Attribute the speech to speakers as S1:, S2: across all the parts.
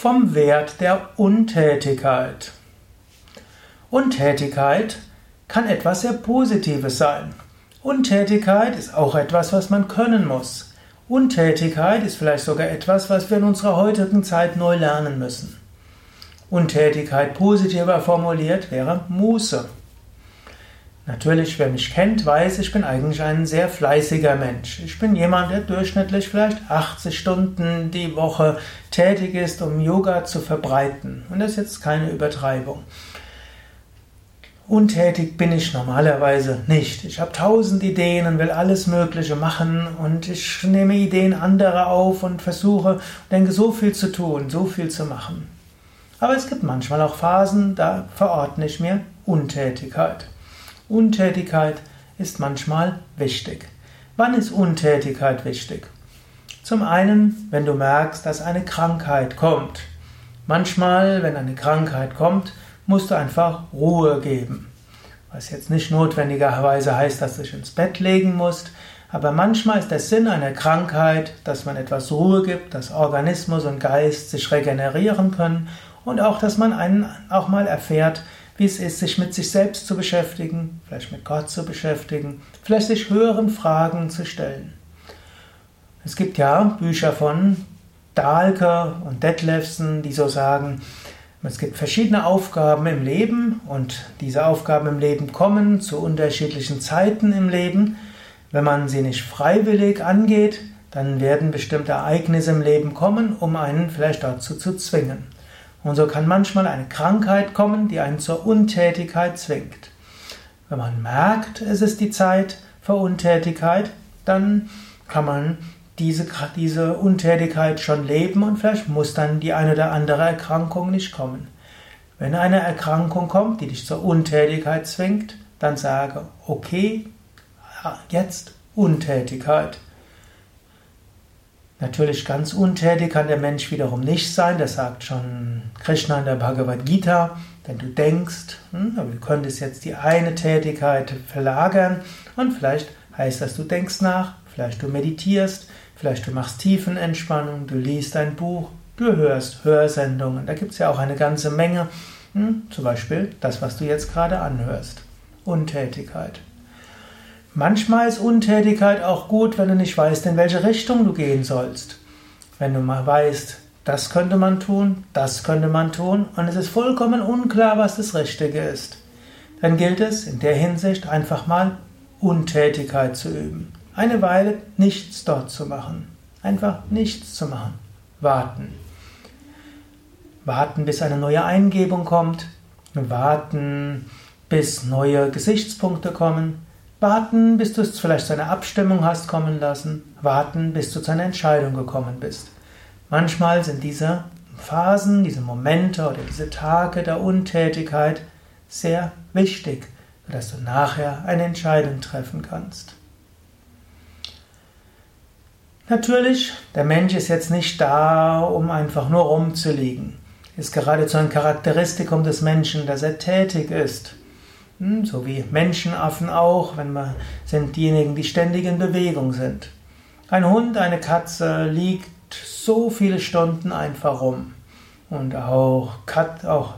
S1: vom Wert der Untätigkeit. Untätigkeit kann etwas sehr Positives sein. Untätigkeit ist auch etwas, was man können muss. Untätigkeit ist vielleicht sogar etwas, was wir in unserer heutigen Zeit neu lernen müssen. Untätigkeit positiver formuliert wäre Muße. Natürlich, wer mich kennt, weiß, ich bin eigentlich ein sehr fleißiger Mensch. Ich bin jemand, der durchschnittlich vielleicht 80 Stunden die Woche tätig ist, um Yoga zu verbreiten. Und das ist jetzt keine Übertreibung. Untätig bin ich normalerweise nicht. Ich habe tausend Ideen und will alles Mögliche machen und ich nehme Ideen anderer auf und versuche, denke, so viel zu tun, so viel zu machen. Aber es gibt manchmal auch Phasen, da verordne ich mir Untätigkeit. Untätigkeit ist manchmal wichtig. Wann ist Untätigkeit wichtig? Zum einen, wenn du merkst, dass eine Krankheit kommt. Manchmal, wenn eine Krankheit kommt, musst du einfach Ruhe geben. Was jetzt nicht notwendigerweise heißt, dass du dich ins Bett legen musst, aber manchmal ist der Sinn einer Krankheit, dass man etwas Ruhe gibt, dass Organismus und Geist sich regenerieren können und auch, dass man einen auch mal erfährt, wie es ist, sich mit sich selbst zu beschäftigen, vielleicht mit Gott zu beschäftigen, vielleicht sich höheren Fragen zu stellen. Es gibt ja Bücher von Dahlke und Detlefsen, die so sagen, es gibt verschiedene Aufgaben im Leben und diese Aufgaben im Leben kommen zu unterschiedlichen Zeiten im Leben. Wenn man sie nicht freiwillig angeht, dann werden bestimmte Ereignisse im Leben kommen, um einen vielleicht dazu zu zwingen. Und so kann manchmal eine Krankheit kommen, die einen zur Untätigkeit zwingt. Wenn man merkt, es ist die Zeit für Untätigkeit, dann kann man diese, diese Untätigkeit schon leben und vielleicht muss dann die eine oder andere Erkrankung nicht kommen. Wenn eine Erkrankung kommt, die dich zur Untätigkeit zwingt, dann sage, okay, jetzt Untätigkeit. Natürlich ganz untätig kann der Mensch wiederum nicht sein, das sagt schon Krishna in der Bhagavad Gita, denn du denkst, hm, aber du könntest jetzt die eine Tätigkeit verlagern und vielleicht heißt das, du denkst nach, vielleicht du meditierst, vielleicht du machst Tiefenentspannung, du liest ein Buch, du hörst Hörsendungen, da gibt es ja auch eine ganze Menge, hm, zum Beispiel das, was du jetzt gerade anhörst, Untätigkeit. Manchmal ist Untätigkeit auch gut, wenn du nicht weißt, in welche Richtung du gehen sollst. Wenn du mal weißt, das könnte man tun, das könnte man tun und es ist vollkommen unklar, was das Richtige ist, dann gilt es in der Hinsicht einfach mal Untätigkeit zu üben. Eine Weile nichts dort zu machen. Einfach nichts zu machen. Warten. Warten, bis eine neue Eingebung kommt. Warten, bis neue Gesichtspunkte kommen Warten, bis du es vielleicht zu einer Abstimmung hast kommen lassen. Warten, bis du zu einer Entscheidung gekommen bist. Manchmal sind diese Phasen, diese Momente oder diese Tage der Untätigkeit sehr wichtig, sodass du nachher eine Entscheidung treffen kannst. Natürlich, der Mensch ist jetzt nicht da, um einfach nur rumzuliegen. Ist geradezu ein Charakteristikum des Menschen, dass er tätig ist. Hm, so wie Menschenaffen auch, wenn man sind diejenigen, die ständig in Bewegung sind. Ein Hund, eine Katze liegt so viele Stunden einfach rum. Und auch, Kat, auch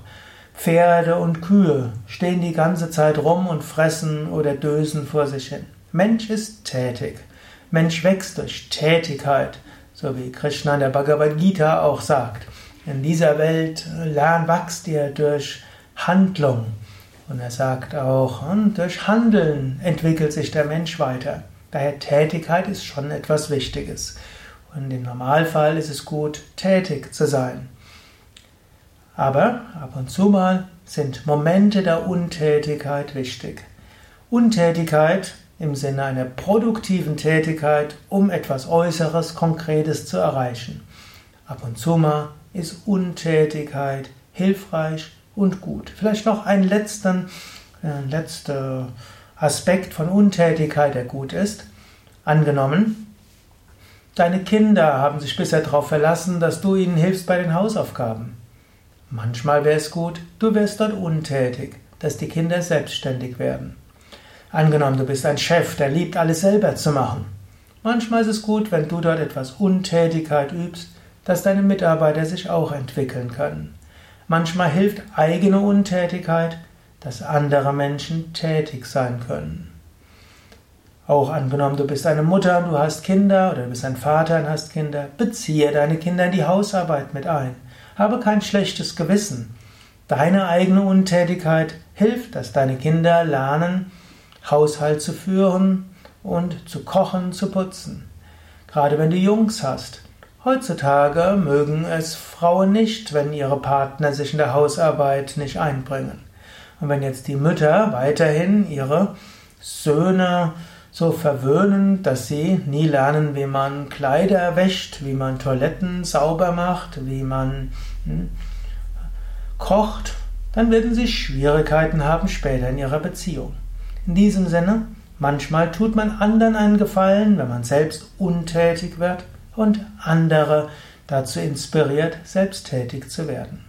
S1: Pferde und Kühe stehen die ganze Zeit rum und fressen oder dösen vor sich hin. Mensch ist tätig. Mensch wächst durch Tätigkeit, so wie Krishna in der Bhagavad Gita auch sagt. In dieser Welt lern, wachst ihr durch Handlung. Und er sagt auch, hm, durch Handeln entwickelt sich der Mensch weiter. Daher Tätigkeit ist schon etwas Wichtiges. Und im Normalfall ist es gut, tätig zu sein. Aber ab und zu mal sind Momente der Untätigkeit wichtig. Untätigkeit im Sinne einer produktiven Tätigkeit, um etwas Äußeres, Konkretes zu erreichen. Ab und zu mal ist Untätigkeit hilfreich und gut. Vielleicht noch ein letzten, äh, letzter Aspekt von Untätigkeit, der gut ist. Angenommen, deine Kinder haben sich bisher darauf verlassen, dass du ihnen hilfst bei den Hausaufgaben. Manchmal wäre es gut, du wärst dort untätig, dass die Kinder selbstständig werden. Angenommen, du bist ein Chef, der liebt alles selber zu machen. Manchmal ist es gut, wenn du dort etwas Untätigkeit übst, dass deine Mitarbeiter sich auch entwickeln können. Manchmal hilft eigene Untätigkeit, dass andere Menschen tätig sein können. Auch angenommen, du bist eine Mutter und du hast Kinder oder du bist ein Vater und hast Kinder, beziehe deine Kinder in die Hausarbeit mit ein. Habe kein schlechtes Gewissen. Deine eigene Untätigkeit hilft, dass deine Kinder lernen, Haushalt zu führen und zu kochen, zu putzen. Gerade wenn du Jungs hast. Heutzutage mögen es Frauen nicht, wenn ihre Partner sich in der Hausarbeit nicht einbringen. Und wenn jetzt die Mütter weiterhin ihre Söhne so verwöhnen, dass sie nie lernen, wie man Kleider wäscht, wie man Toiletten sauber macht, wie man hm, kocht, dann werden sie Schwierigkeiten haben später in ihrer Beziehung. In diesem Sinne, manchmal tut man anderen einen Gefallen, wenn man selbst untätig wird und andere dazu inspiriert, selbst tätig zu werden.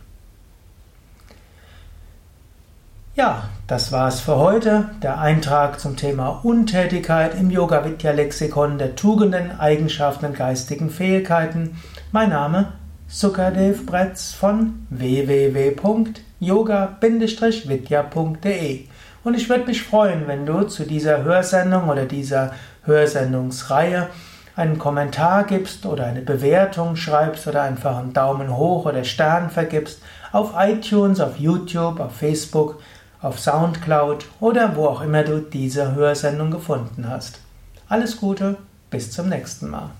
S1: Ja, das war's für heute. Der Eintrag zum Thema Untätigkeit im Yoga Vidya Lexikon der Tugenden, Eigenschaften und geistigen Fähigkeiten. Mein Name Sukadev Bretz von www.yoga-vidya.de und ich würde mich freuen, wenn du zu dieser Hörsendung oder dieser Hörsendungsreihe einen Kommentar gibst oder eine Bewertung schreibst oder einfach einen Daumen hoch oder Stern vergibst auf iTunes, auf YouTube, auf Facebook auf Soundcloud oder wo auch immer du diese Hörsendung gefunden hast. Alles Gute, bis zum nächsten Mal.